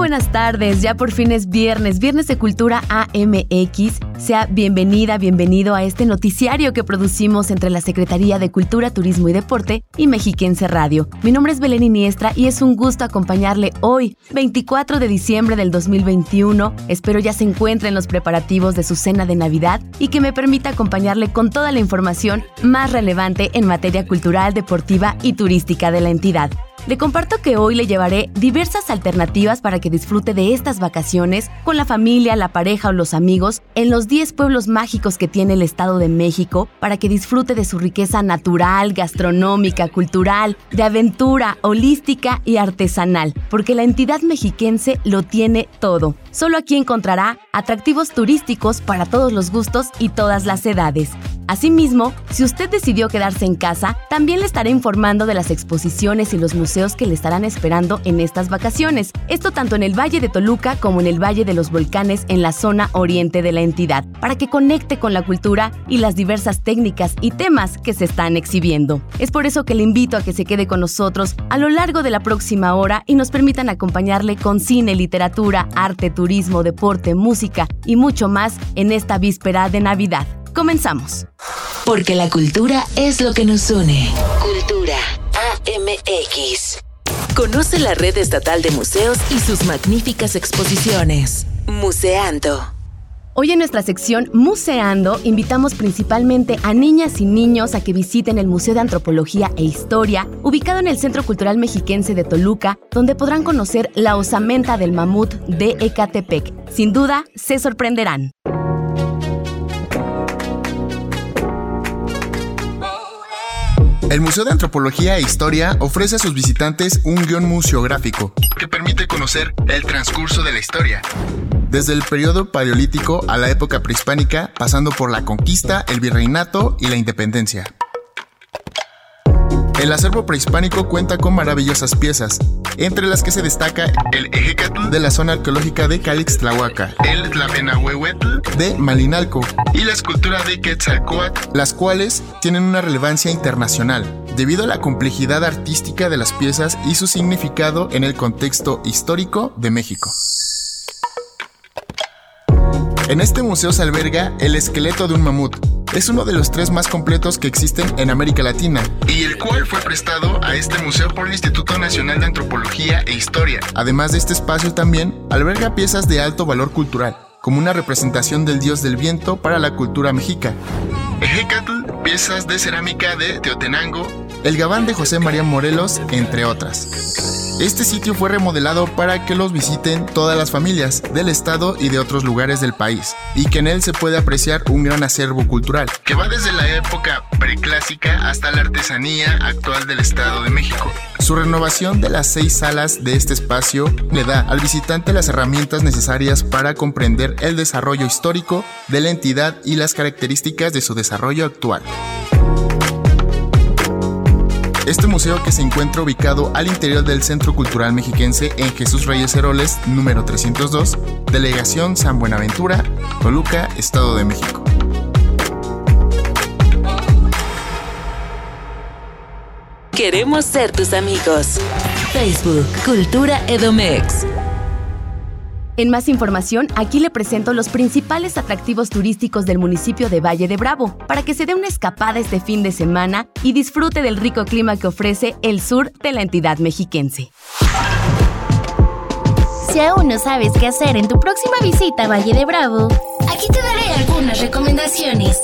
Buenas tardes, ya por fin es viernes, viernes de Cultura AMX. Sea bienvenida, bienvenido a este noticiario que producimos entre la Secretaría de Cultura, Turismo y Deporte y Mexiquense Radio. Mi nombre es Belén Iniestra y es un gusto acompañarle hoy, 24 de diciembre del 2021. Espero ya se encuentre en los preparativos de su cena de Navidad y que me permita acompañarle con toda la información más relevante en materia cultural, deportiva y turística de la entidad. Le comparto que hoy le llevaré diversas alternativas para que disfrute de estas vacaciones con la familia, la pareja o los amigos en los 10 pueblos mágicos que tiene el Estado de México para que disfrute de su riqueza natural, gastronómica, cultural, de aventura, holística y artesanal, porque la entidad mexiquense lo tiene todo. Solo aquí encontrará atractivos turísticos para todos los gustos y todas las edades. Asimismo, si usted decidió quedarse en casa, también le estaré informando de las exposiciones y los museos que le estarán esperando en estas vacaciones. Esto tanto en el Valle de Toluca como en el Valle de los Volcanes en la zona oriente de la entidad, para que conecte con la cultura y las diversas técnicas y temas que se están exhibiendo. Es por eso que le invito a que se quede con nosotros a lo largo de la próxima hora y nos permitan acompañarle con cine, literatura, arte, turismo, deporte, música y mucho más en esta víspera de Navidad. Comenzamos. Porque la cultura es lo que nos une. Cultura AMX. Conoce la red estatal de museos y sus magníficas exposiciones. Museando. Hoy en nuestra sección Museando invitamos principalmente a niñas y niños a que visiten el Museo de Antropología e Historia, ubicado en el Centro Cultural Mexiquense de Toluca, donde podrán conocer la osamenta del mamut de Ecatepec. Sin duda, se sorprenderán. El Museo de Antropología e Historia ofrece a sus visitantes un guion museográfico que permite conocer el transcurso de la historia, desde el periodo paleolítico a la época prehispánica, pasando por la conquista, el virreinato y la independencia. El acervo prehispánico cuenta con maravillosas piezas, entre las que se destaca el Ejecatl de la zona arqueológica de Calixtlahuaca, el Tlapenahuehuetl de Malinalco y la escultura de Quetzalcoatl, las cuales tienen una relevancia internacional, debido a la complejidad artística de las piezas y su significado en el contexto histórico de México. En este museo se alberga el esqueleto de un mamut. Es uno de los tres más completos que existen en América Latina y el cual fue prestado a este museo por el Instituto Nacional de Antropología e Historia. Además de este espacio también alberga piezas de alto valor cultural, como una representación del dios del viento para la cultura mexica. Ejecatl, piezas de cerámica de Teotenango, el gabán de José María Morelos, entre otras. Este sitio fue remodelado para que los visiten todas las familias del estado y de otros lugares del país, y que en él se puede apreciar un gran acervo cultural, que va desde la época preclásica hasta la artesanía actual del Estado de México. Su renovación de las seis salas de este espacio le da al visitante las herramientas necesarias para comprender el desarrollo histórico de la entidad y las características de su desarrollo actual. Este museo que se encuentra ubicado al interior del Centro Cultural Mexiquense en Jesús Reyes Heroles, número 302, Delegación San Buenaventura, Toluca, Estado de México. Queremos ser tus amigos. Facebook, Cultura Edomex. En más información, aquí le presento los principales atractivos turísticos del municipio de Valle de Bravo, para que se dé una escapada este fin de semana y disfrute del rico clima que ofrece el sur de la entidad mexiquense. Si aún no sabes qué hacer en tu próxima visita a Valle de Bravo, aquí te daré algunas recomendaciones.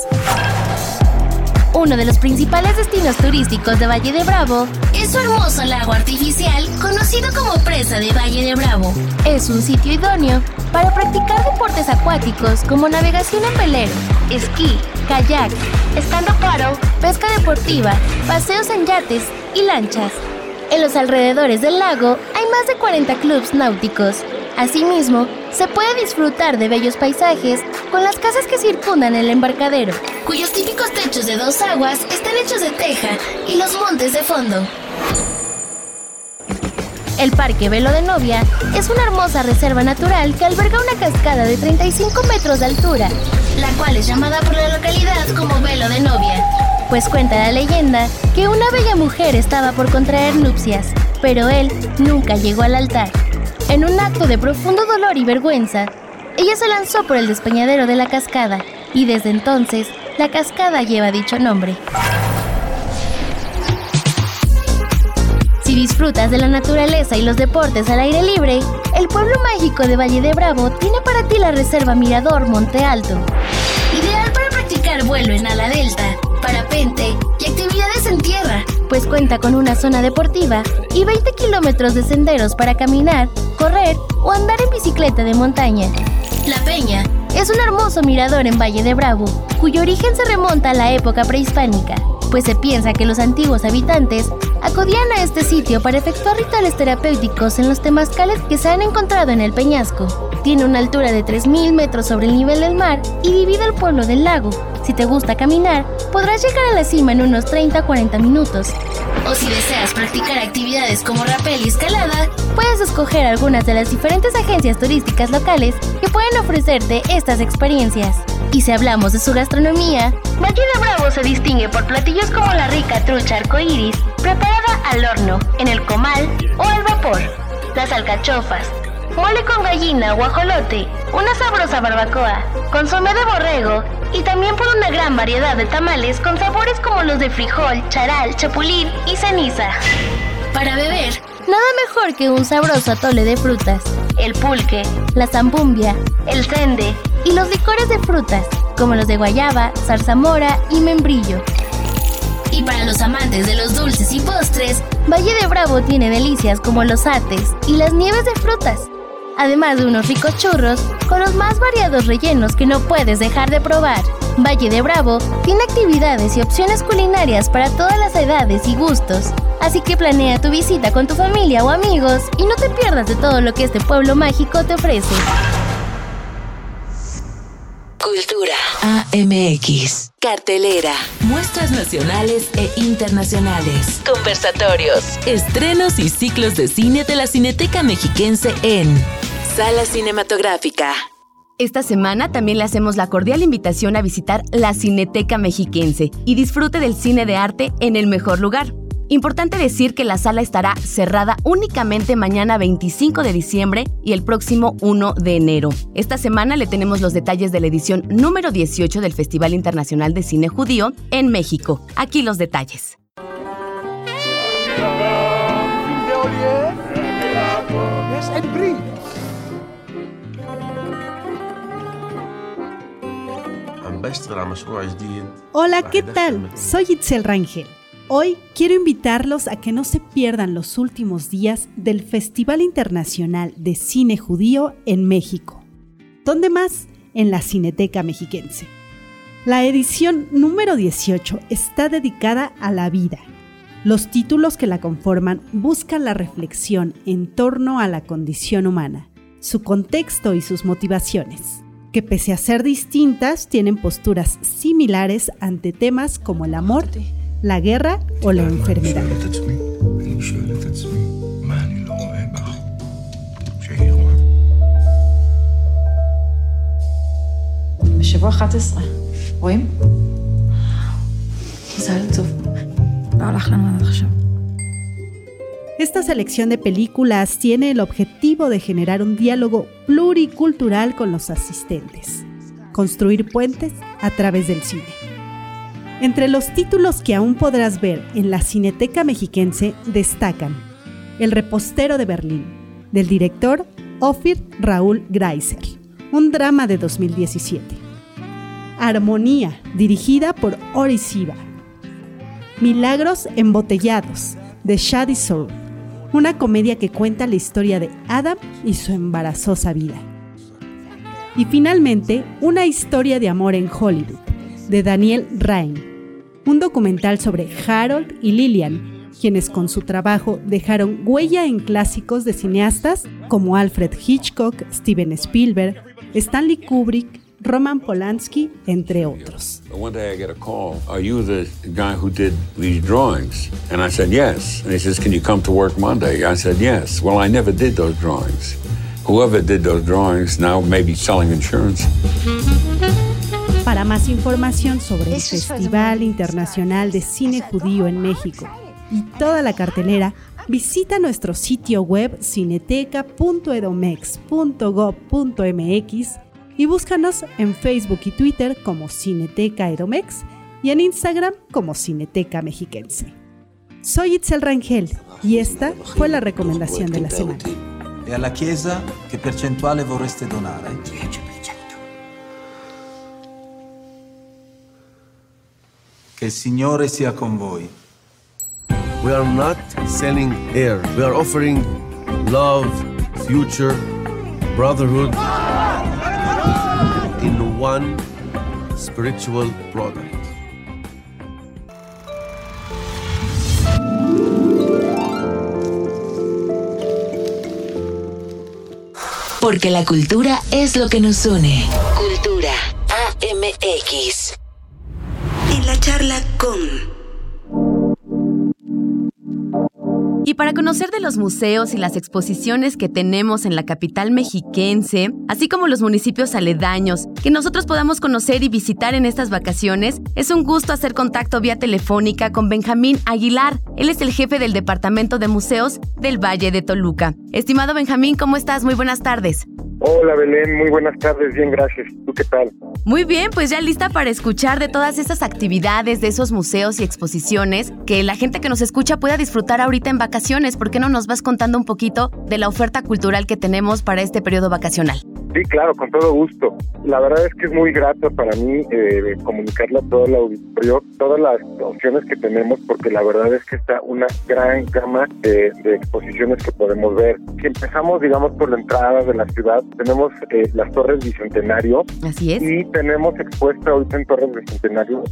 Uno de los principales destinos turísticos de Valle de Bravo es su hermoso lago artificial conocido como Presa de Valle de Bravo. Es un sitio idóneo para practicar deportes acuáticos como navegación en velero, esquí, kayak, estando paro, pesca deportiva, paseos en yates y lanchas. En los alrededores del lago hay más de 40 clubs náuticos. Asimismo, se puede disfrutar de bellos paisajes con las casas que circundan el embarcadero, cuyos típicos techos de dos aguas están hechos de teja y los montes de fondo. El Parque Velo de Novia es una hermosa reserva natural que alberga una cascada de 35 metros de altura, la cual es llamada por la localidad como Velo de Novia, pues cuenta la leyenda que una bella mujer estaba por contraer nupcias, pero él nunca llegó al altar. En un acto de profundo dolor y vergüenza, ella se lanzó por el despeñadero de la cascada y desde entonces la cascada lleva dicho nombre. Si disfrutas de la naturaleza y los deportes al aire libre, el pueblo mágico de Valle de Bravo tiene para ti la reserva Mirador Monte Alto. Ideal para practicar vuelo en ala delta, parapente y actividades en tierra, pues cuenta con una zona deportiva y 20 kilómetros de senderos para caminar, correr o andar en bicicleta de montaña. La Peña es un hermoso mirador en Valle de Bravo, cuyo origen se remonta a la época prehispánica, pues se piensa que los antiguos habitantes acudían a este sitio para efectuar rituales terapéuticos en los temazcales que se han encontrado en el peñasco. Tiene una altura de 3.000 metros sobre el nivel del mar y divide el pueblo del lago. Si te gusta caminar, podrás llegar a la cima en unos 30 a 40 minutos. O si deseas practicar actividades como rapel y escalada, puedes escoger algunas de las diferentes agencias turísticas locales que pueden ofrecerte estas experiencias. Y si hablamos de su gastronomía, de Bravo se distingue por platillos como la rica trucha arcoíris, preparada al horno, en el comal o al vapor, las alcachofas, mole con gallina o ajolote, una sabrosa barbacoa, consomé de borrego y también por una gran variedad de tamales con sabores como los de frijol, charal, chapulín y ceniza. Para beber, nada mejor que un sabroso atole de frutas, el pulque, la zambumbia, el sende y los licores de frutas, como los de guayaba, zarzamora y membrillo. Y para los amantes de los dulces y postres, Valle de Bravo tiene delicias como los ates y las nieves de frutas, además de unos ricos churros con los más variados rellenos que no puedes dejar de probar. Valle de Bravo tiene actividades y opciones culinarias para todas las edades y gustos, así que planea tu visita con tu familia o amigos y no te pierdas de todo lo que este pueblo mágico te ofrece. Cultura AMX. Cartelera. Muestras nacionales e internacionales. Conversatorios. Estrenos y ciclos de cine de la Cineteca Mexiquense en Sala Cinematográfica. Esta semana también le hacemos la cordial invitación a visitar la Cineteca Mexiquense y disfrute del cine de arte en el mejor lugar. Importante decir que la sala estará cerrada únicamente mañana 25 de diciembre y el próximo 1 de enero. Esta semana le tenemos los detalles de la edición número 18 del Festival Internacional de Cine Judío en México. Aquí los detalles. Hola, ¿qué tal? Soy Itzel Rangel. Hoy quiero invitarlos a que no se pierdan los últimos días del Festival Internacional de Cine Judío en México. ¿Dónde más? En la Cineteca Mexiquense. La edición número 18 está dedicada a la vida. Los títulos que la conforman buscan la reflexión en torno a la condición humana, su contexto y sus motivaciones, que pese a ser distintas tienen posturas similares ante temas como el amor, la guerra o la enfermedad. בשבוע 11, רואים? מזל טוב. לא הלך לנו עד עכשיו. Esta selección de películas tiene el objetivo de generar un diálogo pluricultural con los asistentes, construir puentes a través del cine. Entre los títulos que aún podrás ver en la Cineteca Mexiquense destacan El repostero de Berlín, del director Ofir Raúl Greiser, un drama de 2017. Armonía, dirigida por Ori Siva, Milagros embotellados, de Shady Soul, una comedia que cuenta la historia de Adam y su embarazosa vida. Y finalmente, Una historia de amor en Hollywood, de Daniel Rain, un documental sobre Harold y Lillian, quienes con su trabajo dejaron huella en clásicos de cineastas como Alfred Hitchcock, Steven Spielberg, Stanley Kubrick, Roman Polanski, entre otros. One day I get a call. Are you the guy who did these drawings? And I said, yes. And he says, can you come to work Monday? I said, yes. Well, I never did those drawings. Whoever did those drawings now may be selling insurance. Para más información sobre el Festival Internacional de Cine Judío en México y toda la cartelera, visita nuestro sitio web cineteca.edomex.gov.mx y búscanos en Facebook y Twitter como Cineteca Edomex y en Instagram como Cineteca Mexiquense. Soy Itzel Rangel y esta fue la recomendación de la semana. E alla Chiesa che percentuale vorreste donare? 10%. Che il Signore sia con voi. We are not selling air. We are offering love, future, brotherhood in one spiritual product. Porque la cultura es lo que nos une. Cultura AMX. La charla con... Y para conocer de los museos y las exposiciones que tenemos en la capital mexiquense, así como los municipios aledaños, que nosotros podamos conocer y visitar en estas vacaciones, es un gusto hacer contacto vía telefónica con Benjamín Aguilar. Él es el jefe del Departamento de Museos del Valle de Toluca. Estimado Benjamín, ¿cómo estás? Muy buenas tardes. Hola Belén, muy buenas tardes, bien gracias. ¿Tú qué tal? Muy bien, pues ya lista para escuchar de todas esas actividades, de esos museos y exposiciones que la gente que nos escucha pueda disfrutar ahorita en vacaciones. ¿Por qué no nos vas contando un poquito de la oferta cultural que tenemos para este periodo vacacional? Sí, claro, con todo gusto. La verdad es que es muy grato para mí eh, comunicarle a todo el auditorio todas las opciones que tenemos porque la verdad es que está una gran gama de, exposiciones que podemos ver. Si empezamos, digamos, por la entrada de la ciudad, tenemos eh, las Torres Bicentenario. Así es. Y tenemos expuesta ahorita en Torres Bicentenario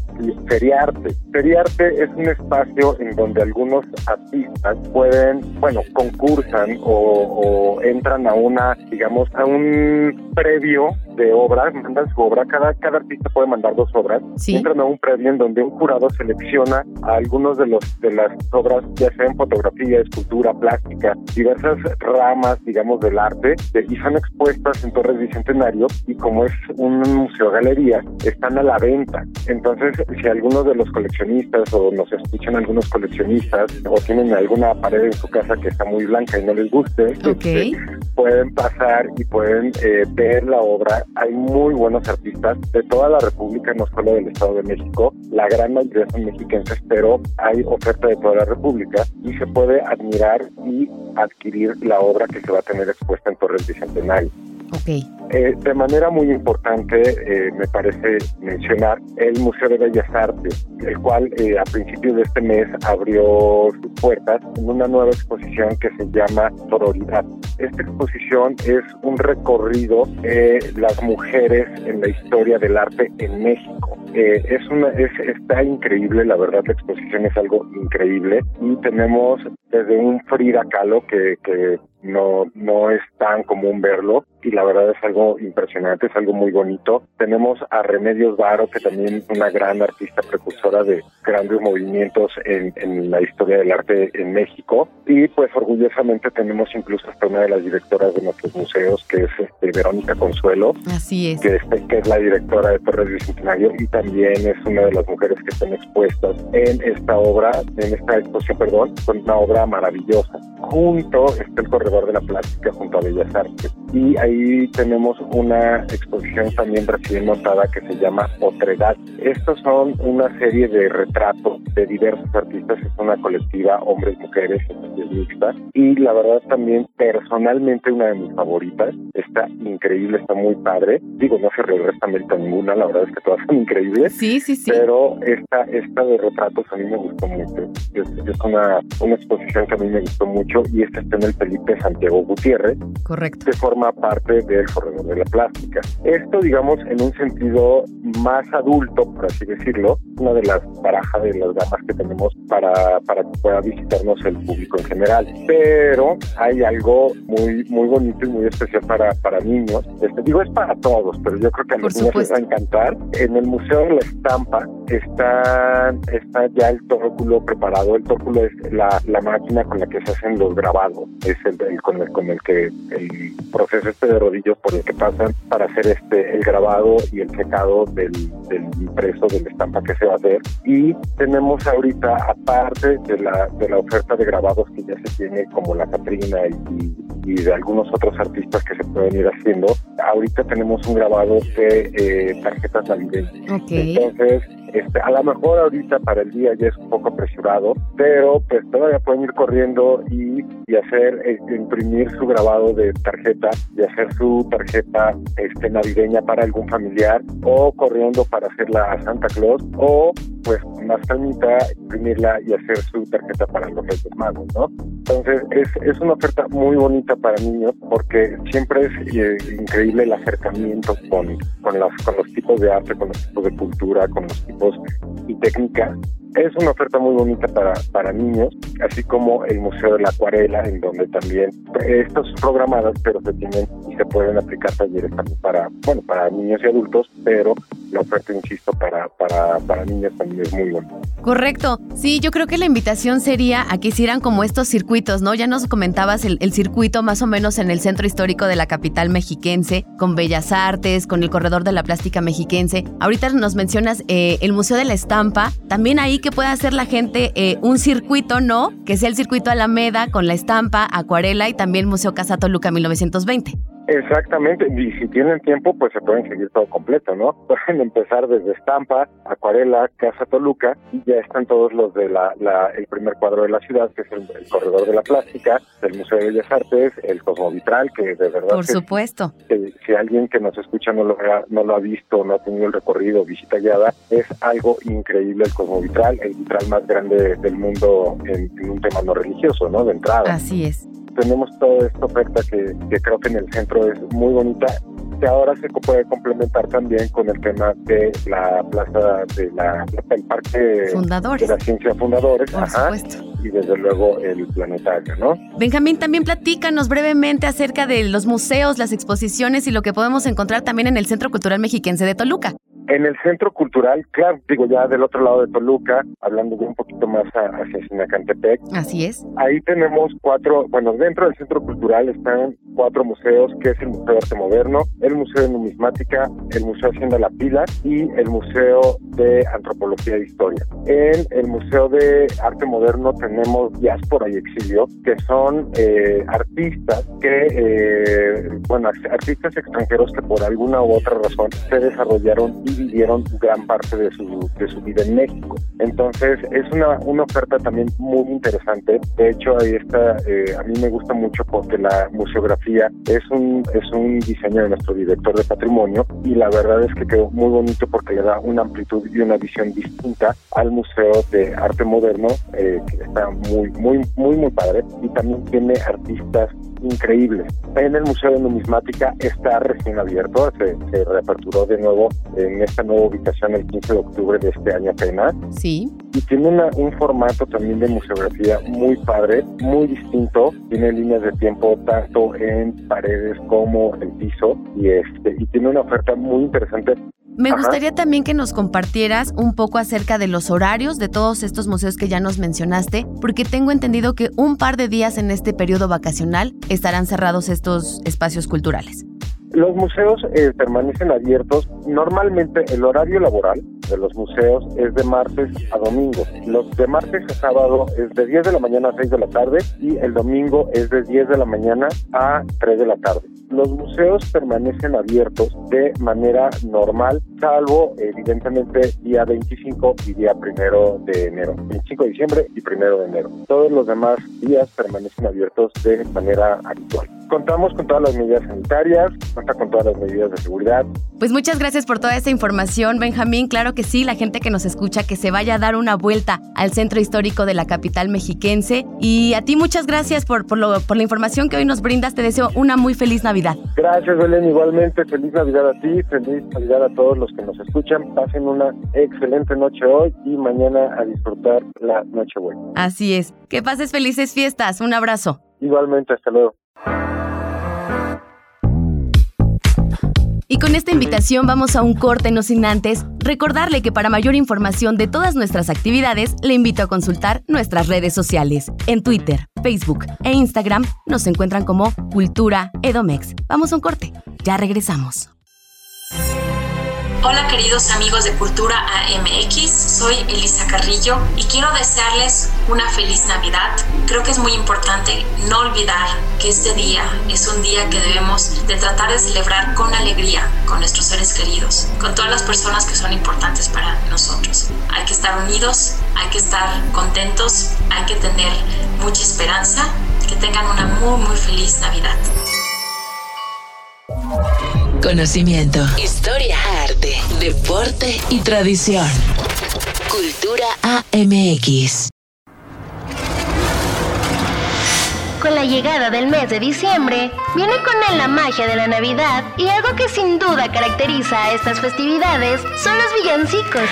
Feriarte. Feriarte es un espacio en donde algunos artistas pueden, bueno, concursan o entran a una, digamos, a un previo de obras, mandan su obra, cada, cada artista puede mandar dos obras, entran a un previo en donde un jurado selecciona a algunos de los de las obras, ya sea en fotografía, escultura, plástica, diversas ramas, digamos, del arte, y son expuestas en Torres Bicentenario, y como es un museo galería, están a la venta. Entonces, si algunos de los coleccionistas o nos escuchan algunos coleccionistas o tienen alguna pared en su casa que está muy blanca y no les guste, este, pueden pasar y pueden eh, ver la obra. Hay muy buenos artistas de toda la República, no solo del Estado de México. La gran mayoría son mexicanos, pero hay oferta de toda la República y se puede admirar y adquirir la obra que se va a tener expuesta en Torres Bicentenario. Okay. Eh, de manera muy importante, eh, me parece mencionar el Museo de Bellas Artes, el cual eh, a principios de este mes abrió sus puertas en una nueva exposición que se llama Sororidad. Esta exposición es un recorrido de las mujeres en la historia del arte en México. es una, es, está increíble, la verdad la exposición es algo increíble y tenemos desde un Frida Kahlo que, que no, no es tan común verlo y la verdad es algo impresionante, es algo muy bonito. Tenemos a Remedios Varo, que también es una gran artista precursora de grandes movimientos en, en la historia del arte en México y pues orgullosamente tenemos incluso hasta una de las directoras de nuestros museos, que es este, Verónica Consuelo, Así es. Que, este, que es la directora de Torres Bicentenario y también es una de las mujeres que están expuestas en esta obra, en esta exposición, perdón, con una obra maravillosa. Junto está el Corredor de la Plástica junto a Bellas Artes y ahí tenemos una exposición también recién notada que se llama Otredad. Estos son una serie de retratos de diversos artistas, es una colectiva, hombres, mujeres, es mixta y la verdad también personalmente una de mis favoritas, está increíble, está muy padre. Digo, no se regresa mérito ninguna, la verdad es que todas son increíbles. Sí, sí, sí. Pero esta, esta de retratos a mí me gustó mucho. Es, es una, una exposición que a mí me gustó mucho y esta está en el Felipe Santiago Gutiérrez. Correcto. Que forma parte del corredor de la plástica. Esto, digamos, en un sentido más adulto, por así decirlo, una de las barajas de las gamas que tenemos para, para que pueda visitarnos el público en general. Pero hay algo muy, muy bonito y muy especial para, para niños. Este, digo, es para todos, pero yo creo que a los niños les va a encantar. En el Museo de la Estampa está, está ya el tórculo preparado. El tórculo es la, la máquina con la que se hacen los grabados. Es el, el con, el, con el que el proceso este de rodillos por el que pasan para hacer este el grabado y el secado del, del impreso de la estampa que se va a hacer. Y tenemos ahorita, aparte de la, de la oferta de grabados que ya se tiene, como la Catrina y, y de algunos otros artistas que se pueden ir haciendo, ahorita tenemos un grabado de eh, tarjetas navideñas. Okay. Entonces, este, a lo mejor ahorita para el día ya es un poco apresurado, pero pues todavía pueden ir corriendo y, y hacer, eh, imprimir su grabado de tarjeta y hacer su tarjeta este, navideña para algún familiar o corriendo para hacerla a Santa Claus o pues más calmita imprimirla y hacer su tarjeta para los Reyes Magos, ¿no? Entonces es, es una oferta muy bonita para niños porque siempre es eh, increíble el acercamiento con, con, las, con los tipos de arte, con los tipos de cultura, con los tipos y técnica es una oferta muy bonita para, para niños, así como el Museo de la Acuarela, en donde también estos son programadas, pero se tienen y se pueden aplicar talleres también para, bueno, para niños y adultos, pero la oferta, insisto, para, para, para niños también es muy bonita. Correcto. Sí, yo creo que la invitación sería a que hicieran como estos circuitos, ¿no? Ya nos comentabas el, el circuito más o menos en el centro histórico de la capital mexiquense, con Bellas Artes, con el Corredor de la Plástica Mexiquense. Ahorita nos mencionas eh, el Museo de la Estampa, también ahí que pueda hacer la gente eh, un circuito, ¿no? Que sea el circuito Alameda con la estampa, acuarela y también Museo Casa Toluca 1920. Exactamente, y si tienen tiempo, pues se pueden seguir todo completo, ¿no? Pueden empezar desde estampa, acuarela, Casa Toluca, y ya están todos los de la, la el primer cuadro de la ciudad, que es el, el, Corredor de la Plástica, el Museo de Bellas Artes, el Cosmovitral, que de verdad... Por que, supuesto. Que, si alguien que nos escucha no lo, ha, no lo ha visto, no ha tenido el recorrido, visita guiada, es algo increíble el Cosmovitral, el vitral más grande del mundo en, en un tema no religioso, ¿no? De entrada. Así es tenemos toda esta oferta que, que, creo que en el centro es muy bonita que ahora se puede complementar también con el tema de la plaza de la el parque Fundadores. de la ciencia fundadores Por ajá, y desde luego el planetario no Benjamín también platícanos brevemente acerca de los museos las exposiciones y lo que podemos encontrar también en el Centro Cultural Mexiquense de Toluca en el centro cultural, claro, digo ya del otro lado de Toluca, hablando de un poquito más a, hacia Sinacantepec. Así es. Ahí tenemos cuatro, bueno, dentro del centro cultural están cuatro museos, que es el Museo de Arte Moderno, el Museo de Numismática, el Museo Hacienda La Pila y el Museo de Antropología e Historia. En el Museo de Arte Moderno tenemos Diáspora y Exilio, que son eh, artistas que, eh, bueno, artistas extranjeros que por alguna u otra razón se desarrollaron y vivieron gran parte de su, de su vida en México. Entonces, es una, una oferta también muy interesante. De hecho, ahí está, eh, a mí me gusta mucho porque la museografía es un, es un diseño de nuestro director de patrimonio y la verdad es que quedó muy bonito porque le da una amplitud y una visión distinta al Museo de Arte Moderno, eh, que está muy, muy, muy, muy padre y también tiene artistas increíbles. En el Museo de Numismática está recién abierto, se, se reaperturó de nuevo en esta nueva ubicación el 15 de octubre de este año apenas. Sí. Y tiene una, un formato también de museografía muy padre, muy distinto. Tiene líneas de tiempo tanto en paredes como en piso y este y tiene una oferta muy interesante me gustaría también que nos compartieras un poco acerca de los horarios de todos estos museos que ya nos mencionaste, porque tengo entendido que un par de días en este periodo vacacional estarán cerrados estos espacios culturales. Los museos eh, permanecen abiertos. Normalmente el horario laboral de los museos es de martes a domingo. Los de martes a sábado es de 10 de la mañana a 6 de la tarde y el domingo es de 10 de la mañana a 3 de la tarde. Los museos permanecen abiertos de manera normal, salvo evidentemente día 25 y día primero de enero, 25 de diciembre y primero de enero. Todos los demás días permanecen abiertos de manera habitual. Contamos con todas las medidas sanitarias, cuenta con todas las medidas de seguridad. Pues muchas gracias por toda esta información, Benjamín. Claro que sí, la gente que nos escucha, que se vaya a dar una vuelta al centro histórico de la capital mexiquense. Y a ti muchas gracias por, por, lo, por la información que hoy nos brindas. Te deseo una muy feliz Navidad. Gracias, Belén. Igualmente, feliz Navidad a ti, feliz Navidad a todos los que nos escuchan. Pasen una excelente noche hoy y mañana a disfrutar la noche buena. Así es. Que pases felices fiestas. Un abrazo. Igualmente, hasta luego. Y con esta invitación vamos a un corte no sin antes recordarle que para mayor información de todas nuestras actividades le invito a consultar nuestras redes sociales. En Twitter, Facebook e Instagram nos encuentran como Cultura Edomex. Vamos a un corte, ya regresamos. Hola queridos amigos de Cultura AMX, soy Elisa Carrillo y quiero desearles una feliz Navidad. Creo que es muy importante no olvidar que este día es un día que debemos de tratar de celebrar con alegría con nuestros seres queridos, con todas las personas que son importantes para nosotros. Hay que estar unidos, hay que estar contentos, hay que tener mucha esperanza. Que tengan una muy muy feliz Navidad. Conocimiento, historia, arte, deporte y tradición. Cultura AMX. Con la llegada del mes de diciembre, viene con él la magia de la Navidad y algo que sin duda caracteriza a estas festividades son los villancicos.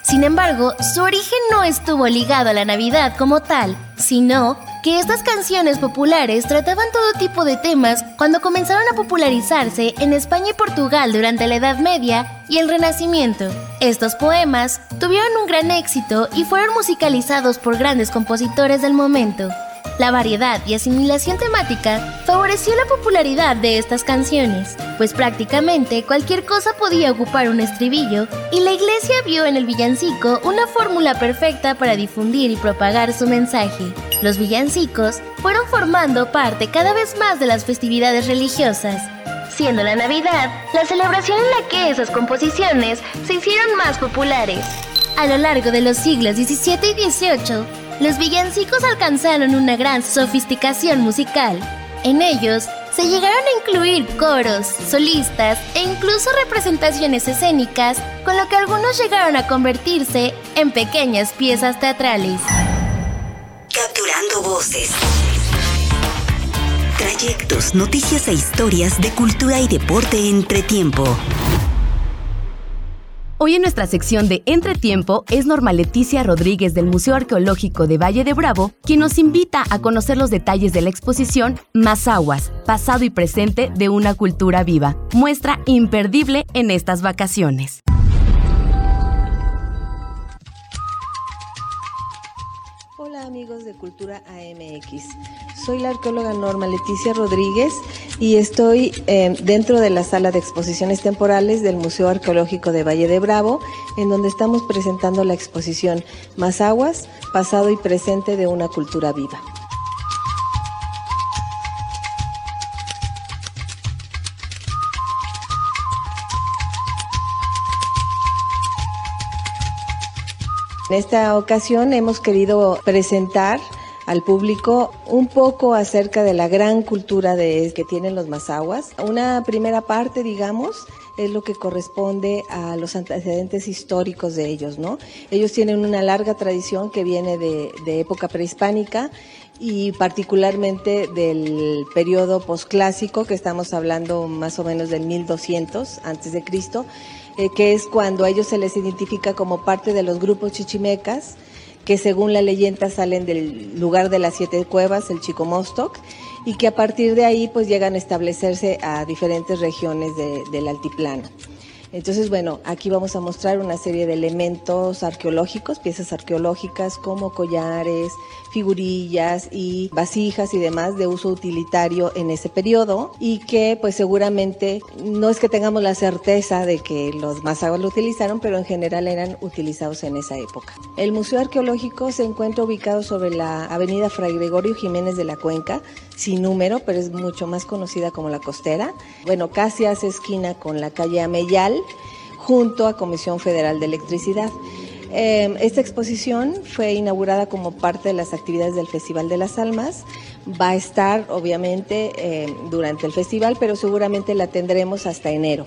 Sin embargo, su origen no estuvo ligado a la Navidad como tal, sino que estas canciones populares trataban todo tipo de temas cuando comenzaron a popularizarse en España y Portugal durante la Edad Media y el Renacimiento. Estos poemas tuvieron un gran éxito y fueron musicalizados por grandes compositores del momento. La variedad y asimilación temática favoreció la popularidad de estas canciones, pues prácticamente cualquier cosa podía ocupar un estribillo y la iglesia vio en el villancico una fórmula perfecta para difundir y propagar su mensaje. Los villancicos fueron formando parte cada vez más de las festividades religiosas, siendo la Navidad la celebración en la que esas composiciones se hicieron más populares. A lo largo de los siglos XVII y XVIII, los villancicos alcanzaron una gran sofisticación musical. En ellos se llegaron a incluir coros, solistas e incluso representaciones escénicas, con lo que algunos llegaron a convertirse en pequeñas piezas teatrales. Capturando voces. Trayectos, noticias e historias de cultura y deporte entre tiempo. Hoy en nuestra sección de Entretiempo es Norma Leticia Rodríguez del Museo Arqueológico de Valle de Bravo quien nos invita a conocer los detalles de la exposición Más Aguas, pasado y presente de una cultura viva, muestra imperdible en estas vacaciones. Amigos de Cultura AMX, soy la arqueóloga Norma Leticia Rodríguez y estoy eh, dentro de la sala de exposiciones temporales del Museo Arqueológico de Valle de Bravo, en donde estamos presentando la exposición Más Aguas, pasado y presente de una cultura viva. En esta ocasión hemos querido presentar al público un poco acerca de la gran cultura de, que tienen los mazahuas. Una primera parte, digamos, es lo que corresponde a los antecedentes históricos de ellos, ¿no? Ellos tienen una larga tradición que viene de, de época prehispánica y particularmente del periodo posclásico, que estamos hablando más o menos del 1200 antes de Cristo, eh, que es cuando a ellos se les identifica como parte de los grupos chichimecas, que según la leyenda salen del lugar de las siete cuevas, el Chicomostoc, y que a partir de ahí pues llegan a establecerse a diferentes regiones del altiplano. Entonces, bueno, aquí vamos a mostrar una serie de elementos arqueológicos, piezas arqueológicas como collares, figurillas y vasijas y demás de uso utilitario en ese periodo y que pues seguramente no es que tengamos la certeza de que los mazaguas lo utilizaron, pero en general eran utilizados en esa época. El Museo Arqueológico se encuentra ubicado sobre la avenida Fray Gregorio Jiménez de la Cuenca, sin número, pero es mucho más conocida como la Costera. Bueno, casi hace esquina con la calle Ameyal, junto a Comisión Federal de Electricidad. Em, esta exposición fue inaugurada como parte de las actividades del Festival de las Almas. Va a estar, obviamente, em, durante el festival, pero seguramente la tendremos hasta enero.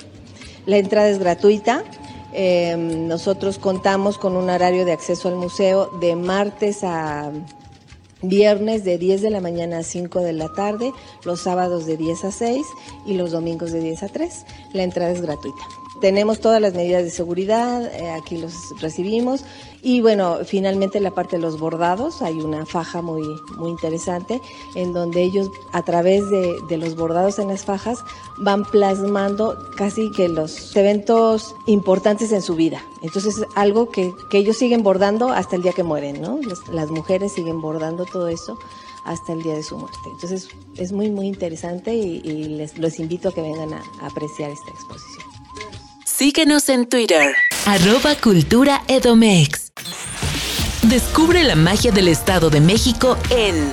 La entrada es gratuita. Em, nosotros contamos con un horario de acceso al museo de martes a viernes de 10 de la mañana a 5 de la tarde, los sábados de 10 a 6 y los domingos de 10 a 3. La entrada es gratuita. Tenemos todas las medidas de seguridad, eh, aquí los recibimos y bueno, finalmente la parte de los bordados, hay una faja muy, muy interesante en donde ellos a través de, los bordados en las fajas van plasmando casi que los eventos importantes en su vida. Entonces es algo que, ellos siguen bordando hasta el día que mueren, ¿no? las mujeres siguen bordando todo eso hasta el día de su muerte. Entonces es muy, muy interesante y, les, los invito a que vengan a apreciar esta exposición. Síguenos en Twitter. Arroba Cultura Edomex. Descubre la magia del Estado de México en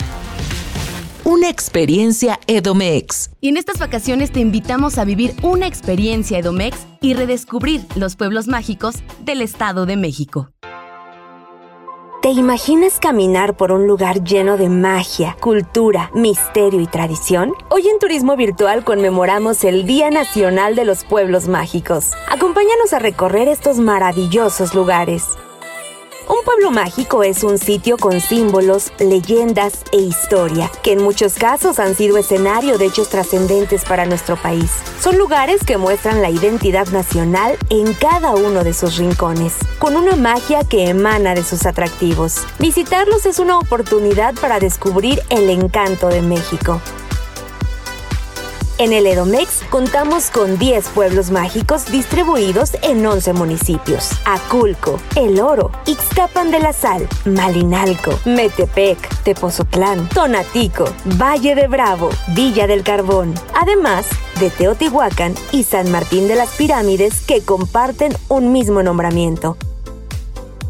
una experiencia Edomex. Y en estas vacaciones te invitamos a vivir una experiencia Edomex y redescubrir los pueblos mágicos del Estado de México. ¿Te imaginas caminar por un lugar lleno de magia, cultura, misterio y tradición? Hoy en Turismo Virtual conmemoramos el Día Nacional de los Pueblos Mágicos. Acompáñanos a recorrer estos maravillosos lugares. Un pueblo mágico es un sitio con símbolos, leyendas e historia, que en muchos casos han sido escenario de hechos trascendentes para nuestro país. Son lugares que muestran la identidad nacional en cada uno de sus rincones, con una magia que emana de sus atractivos. Visitarlos es una oportunidad para descubrir el encanto de México. En el Edomex contamos con 10 pueblos mágicos distribuidos en 11 municipios. Aculco, El Oro, Ixtapan de la Sal, Malinalco, Metepec, Tepozotlán, Tonatico, Valle de Bravo, Villa del Carbón. Además de Teotihuacán y San Martín de las Pirámides que comparten un mismo nombramiento.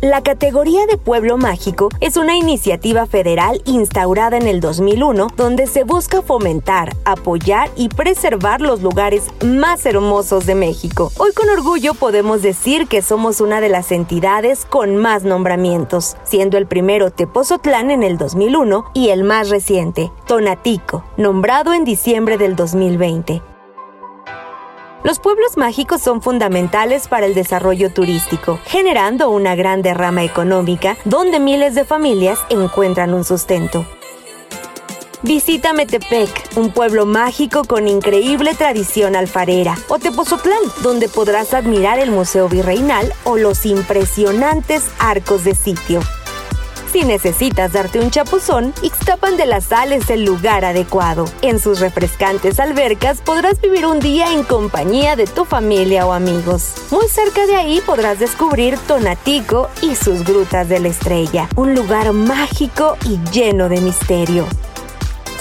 La categoría de pueblo mágico es una iniciativa federal instaurada en el 2001 donde se busca fomentar, apoyar y preservar los lugares más hermosos de México. Hoy con orgullo podemos decir que somos una de las entidades con más nombramientos, siendo el primero Tepozotlán en el 2001 y el más reciente, Tonatico, nombrado en diciembre del 2020. Los pueblos mágicos son fundamentales para el desarrollo turístico, generando una gran derrama económica donde miles de familias encuentran un sustento. Visita Metepec, un pueblo mágico con increíble tradición alfarera, o Tepozotlán, donde podrás admirar el Museo Virreinal o los impresionantes arcos de sitio. Si necesitas darte un chapuzón, Ixtapan de la Sal es el lugar adecuado. En sus refrescantes albercas podrás vivir un día en compañía de tu familia o amigos. Muy cerca de ahí podrás descubrir Tonatico y sus grutas de la estrella, un lugar mágico y lleno de misterio.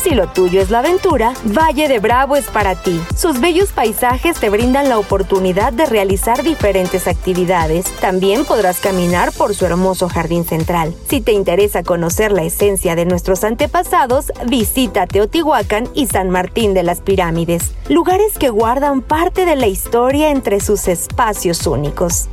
Si lo tuyo es la aventura, Valle de Bravo es para ti. Sus bellos paisajes te brindan la oportunidad de realizar diferentes actividades. También podrás caminar por su hermoso jardín central. Si te interesa conocer la esencia de nuestros antepasados, visita Teotihuacán y San Martín de las Pirámides, lugares que guardan parte de la historia entre sus espacios únicos.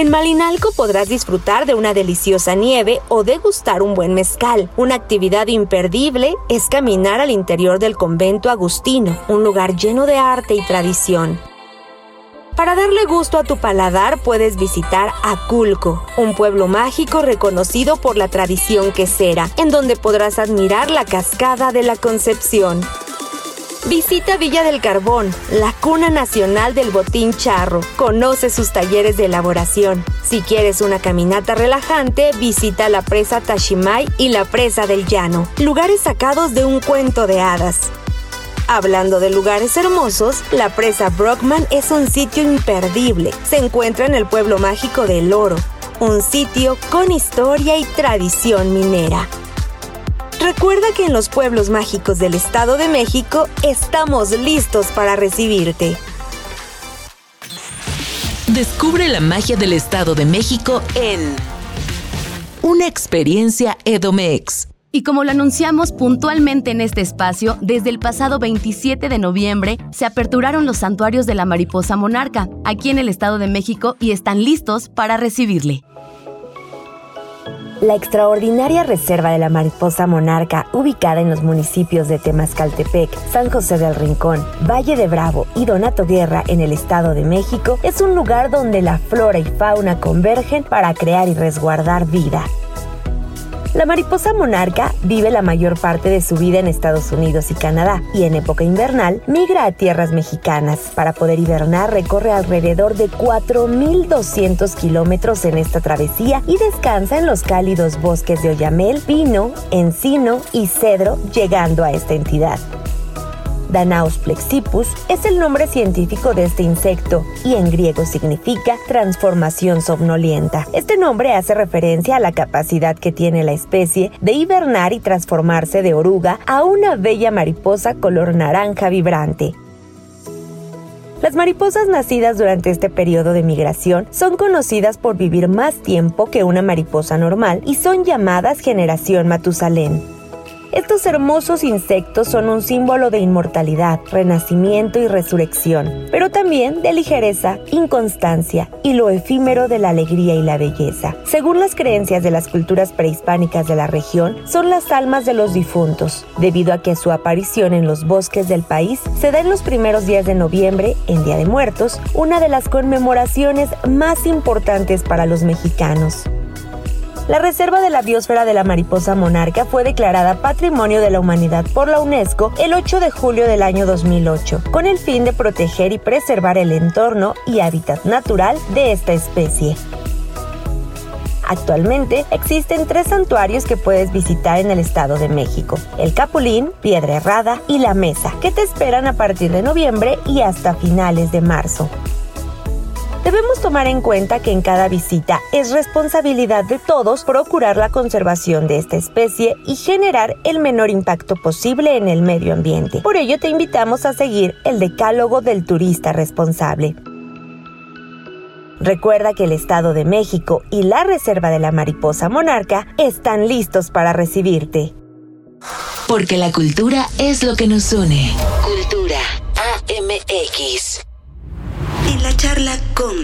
En Malinalco podrás disfrutar de una deliciosa nieve o degustar un buen mezcal. Una actividad imperdible es caminar al interior del convento agustino, un lugar lleno de arte y tradición. Para darle gusto a tu paladar puedes visitar Aculco, un pueblo mágico reconocido por la tradición quesera, en donde podrás admirar la cascada de la Concepción. Visita Villa del Carbón, la cuna nacional del botín charro. Conoce sus talleres de elaboración. Si quieres una caminata relajante, visita la presa Tashimay y la presa del Llano, lugares sacados de un cuento de hadas. Hablando de lugares hermosos, la presa Brockman es un sitio imperdible. Se encuentra en el pueblo mágico de Oro, un sitio con historia y tradición minera. Recuerda que en los pueblos mágicos del Estado de México estamos listos para recibirte. Descubre la magia del Estado de México en Una experiencia Edomex. Y como lo anunciamos puntualmente en este espacio, desde el pasado 27 de noviembre se aperturaron los santuarios de la mariposa monarca aquí en el Estado de México y están listos para recibirle. La extraordinaria reserva de la mariposa monarca, ubicada en los municipios de Temascaltepec, San José del Rincón, Valle de Bravo y Donato Guerra en el Estado de México, es un lugar donde la flora y fauna convergen para crear y resguardar vida. La mariposa monarca vive la mayor parte de su vida en Estados Unidos y Canadá y en época invernal migra a tierras mexicanas. Para poder hibernar recorre alrededor de 4.200 kilómetros en esta travesía y descansa en los cálidos bosques de Oyamel, pino, encino y cedro llegando a esta entidad. Danaus plexipus es el nombre científico de este insecto y en griego significa transformación somnolienta. Este nombre hace referencia a la capacidad que tiene la especie de hibernar y transformarse de oruga a una bella mariposa color naranja vibrante. Las mariposas nacidas durante este periodo de migración son conocidas por vivir más tiempo que una mariposa normal y son llamadas generación Matusalén. Estos hermosos insectos son un símbolo de inmortalidad, renacimiento y resurrección, pero también de ligereza, inconstancia y lo efímero de la alegría y la belleza. Según las creencias de las culturas prehispánicas de la región, son las almas de los difuntos, debido a que su aparición en los bosques del país se da en los primeros días de noviembre, en Día de Muertos, una de las conmemoraciones más importantes para los mexicanos. La Reserva de la Biosfera de la Mariposa Monarca fue declarada Patrimonio de la Humanidad por la UNESCO el 8 de julio del año 2008, con el fin de proteger y preservar el entorno y hábitat natural de esta especie. Actualmente existen tres santuarios que puedes visitar en el Estado de México, el Capulín, Piedra Errada y La Mesa, que te esperan a partir de noviembre y hasta finales de marzo. Debemos tomar en cuenta que en cada visita es responsabilidad de todos procurar la conservación de esta especie y generar el menor impacto posible en el medio ambiente. Por ello te invitamos a seguir el decálogo del turista responsable. Recuerda que el Estado de México y la Reserva de la Mariposa Monarca están listos para recibirte. Porque la cultura es lo que nos une. Cultura AMX la charla con...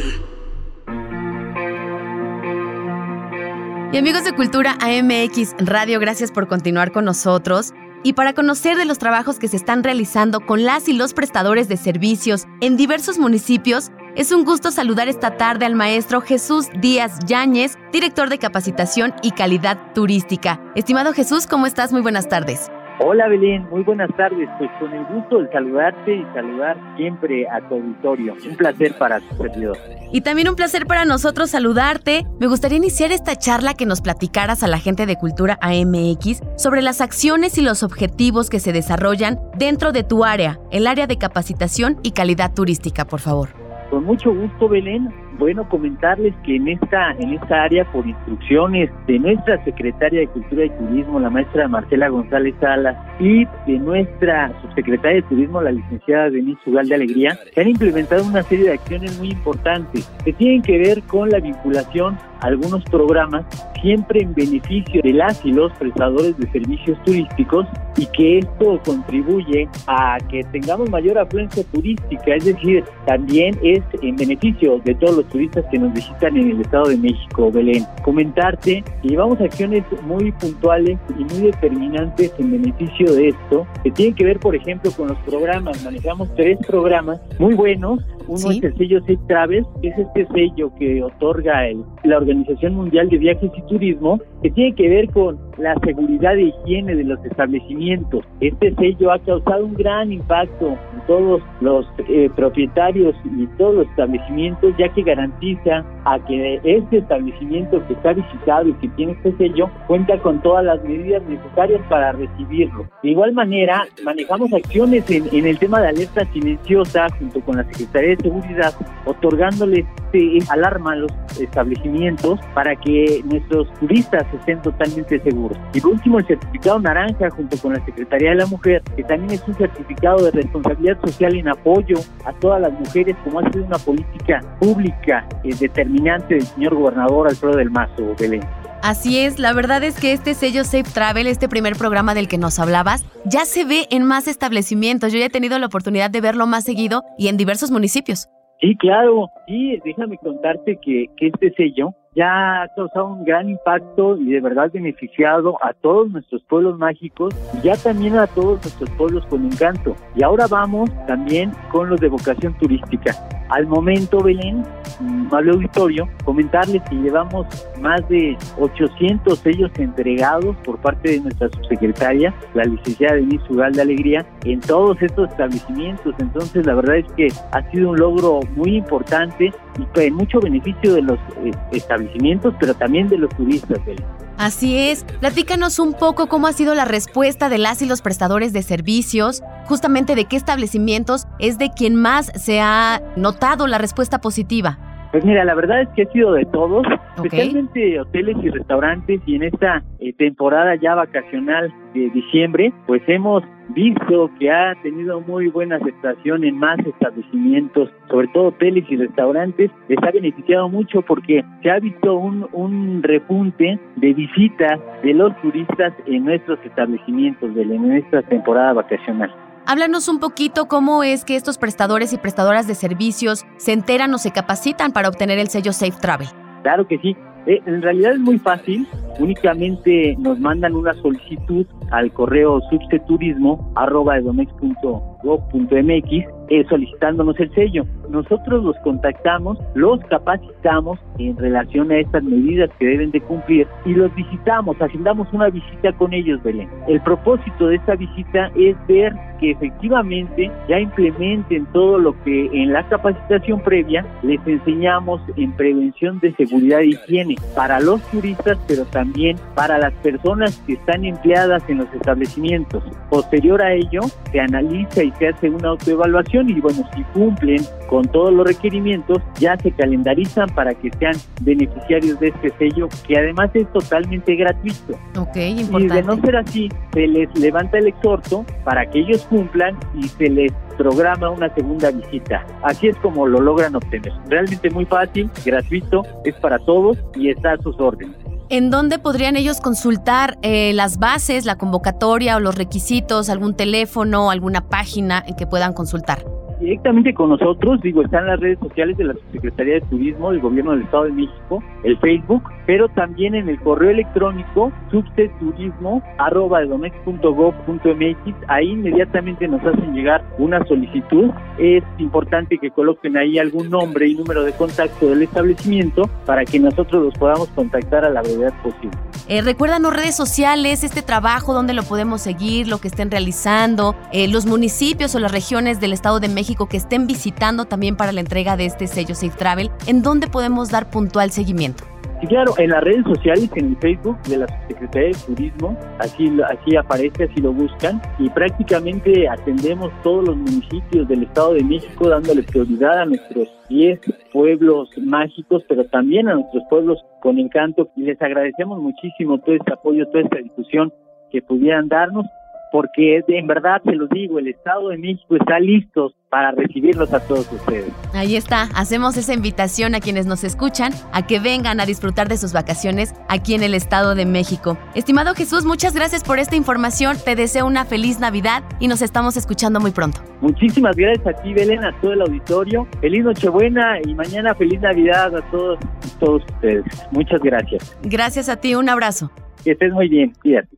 Y amigos de Cultura AMX Radio, gracias por continuar con nosotros. Y para conocer de los trabajos que se están realizando con las y los prestadores de servicios en diversos municipios, es un gusto saludar esta tarde al maestro Jesús Díaz Yáñez, director de capacitación y calidad turística. Estimado Jesús, ¿cómo estás? Muy buenas tardes. Hola Belén, muy buenas tardes. Pues con el gusto de saludarte y saludar siempre a tu auditorio. Un placer para tu servidor. Y también un placer para nosotros saludarte. Me gustaría iniciar esta charla que nos platicaras a la gente de Cultura AMX sobre las acciones y los objetivos que se desarrollan dentro de tu área, el área de capacitación y calidad turística, por favor. Con mucho gusto, Belén bueno comentarles que en esta en esta área por instrucciones de nuestra secretaria de Cultura y Turismo la maestra Marcela González Salas y de nuestra subsecretaria de Turismo la licenciada Denise Ugal de Alegría se han implementado una serie de acciones muy importantes que tienen que ver con la vinculación algunos programas siempre en beneficio de las y los prestadores de servicios turísticos y que esto contribuye a que tengamos mayor afluencia turística, es decir, también es en beneficio de todos los turistas que nos visitan en el Estado de México, Belén. Comentarte que llevamos acciones muy puntuales y muy determinantes en beneficio de esto, que tienen que ver, por ejemplo, con los programas. Manejamos tres programas muy buenos. Uno es el sello Safe Travel, que es este sello que otorga el, la Organización Mundial de Viajes y Turismo, que tiene que ver con la seguridad e higiene de los establecimientos. Este sello ha causado un gran impacto en todos los eh, propietarios y todos los establecimientos, ya que garantiza a que este establecimiento que está visitado y que tiene este sello cuenta con todas las medidas necesarias para recibirlo. De igual manera, manejamos acciones en, el tema de alerta silenciosa junto con la Secretaría de Seguridad, otorgándoles este alarma a los establecimientos para que nuestros turistas estén totalmente seguros. Y por último, el certificado naranja junto con la Secretaría de la Mujer, que también es un certificado de responsabilidad social en apoyo a todas las mujeres, como ha sido una política pública eh, determinante del señor gobernador Alfredo del Mazo Belén. Así es, la verdad es que este sello Safe Travel, este primer programa del que nos hablabas, ya se ve en más establecimientos. Yo ya he tenido la oportunidad de verlo más seguido y en diversos municipios. Sí, claro. Sí, déjame contarte que, que este sello ya ha causado un gran impacto y de verdad beneficiado a todos nuestros pueblos mágicos y ya también a todos nuestros pueblos con encanto. Y ahora vamos también con los de vocación turística. Al momento, Belén, amable auditorio, comentarles que llevamos más de 800 sellos entregados por parte de nuestra subsecretaria, la licenciada Denise Ugal de Alegría, en todos estos establecimientos. Entonces, la verdad es que ha sido un logro muy importante en mucho beneficio de los eh, establecimientos, pero también de los turistas. Así es, platícanos un poco cómo ha sido la respuesta de las y los prestadores de servicios, justamente de qué establecimientos es de quien más se ha notado la respuesta positiva. Pues mira, la verdad es que ha sido de todos, especialmente hoteles y restaurantes y en esta eh, temporada ya vacacional de diciembre, pues hemos visto que ha tenido muy buena aceptación en más establecimientos, sobre todo hoteles y restaurantes, les ha beneficiado mucho porque se ha visto un, un repunte de visitas de los turistas en nuestros establecimientos de en esta temporada vacacional. Háblanos un poquito cómo es que estos prestadores y prestadoras de servicios se enteran o se capacitan para obtener el sello Safe Travel. Claro que sí. Eh, en realidad es muy fácil. Únicamente nos mandan una solicitud al correo subseturismo.edomex.gov.mx eh, solicitándonos el sello. Nosotros los contactamos, los capacitamos en relación a estas medidas que deben de cumplir y los visitamos, agendamos una visita con ellos, Belén. El propósito de esta visita es ver que efectivamente ya implementen todo lo que en la capacitación previa les enseñamos en prevención de seguridad e higiene para los turistas, pero también para las personas que están empleadas en los establecimientos. Posterior a ello, se analiza y se hace una autoevaluación y bueno, si cumplen con todos los requerimientos, ya se calendarizan para que sean beneficiarios de este sello, que además es totalmente gratuito. Ok, importante. Y de no ser así, se les levanta el exhorto para que ellos cumplan y se les programa una segunda visita. Así es como lo logran obtener. Realmente muy fácil, gratuito, es para todos y está a sus órdenes. ¿En dónde podrían ellos consultar eh, las bases, la convocatoria o los requisitos, algún teléfono, alguna página en que puedan consultar? Directamente con nosotros, digo, están las redes sociales de la Secretaría de Turismo del Gobierno del Estado de México, el Facebook, pero también en el correo electrónico subseturismo.gov.mx, ahí inmediatamente nos hacen llegar una solicitud. Es importante que coloquen ahí algún nombre y número de contacto del establecimiento para que nosotros los podamos contactar a la brevedad posible. Eh, recuérdanos redes sociales, este trabajo, dónde lo podemos seguir, lo que estén realizando, eh, los municipios o las regiones del Estado de México que estén visitando también para la entrega de este sello Safe Travel, ¿en dónde podemos dar puntual seguimiento? Sí, claro, en las redes sociales, en el Facebook de la Secretaría de Turismo, así, así aparece, así lo buscan, y prácticamente atendemos todos los municipios del Estado de México dándole prioridad a nuestros 10 pueblos mágicos, pero también a nuestros pueblos con encanto, y les agradecemos muchísimo todo este apoyo, toda esta discusión que pudieran darnos porque en verdad se los digo, el Estado de México está listo para recibirlos a todos ustedes. Ahí está, hacemos esa invitación a quienes nos escuchan a que vengan a disfrutar de sus vacaciones aquí en el Estado de México. Estimado Jesús, muchas gracias por esta información, te deseo una feliz Navidad y nos estamos escuchando muy pronto. Muchísimas gracias a ti, Belén, a todo el auditorio. Feliz Nochebuena y mañana feliz Navidad a todos, todos ustedes. Muchas gracias. Gracias a ti, un abrazo. Que estés muy bien, cuídate.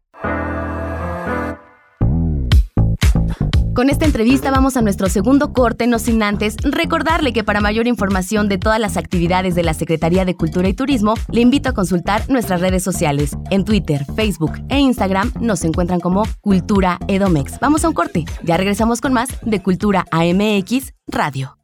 Con esta entrevista vamos a nuestro segundo corte, no sin antes recordarle que para mayor información de todas las actividades de la Secretaría de Cultura y Turismo, le invito a consultar nuestras redes sociales. En Twitter, Facebook e Instagram nos encuentran como Cultura Edomex. Vamos a un corte, ya regresamos con más de Cultura AMX Radio.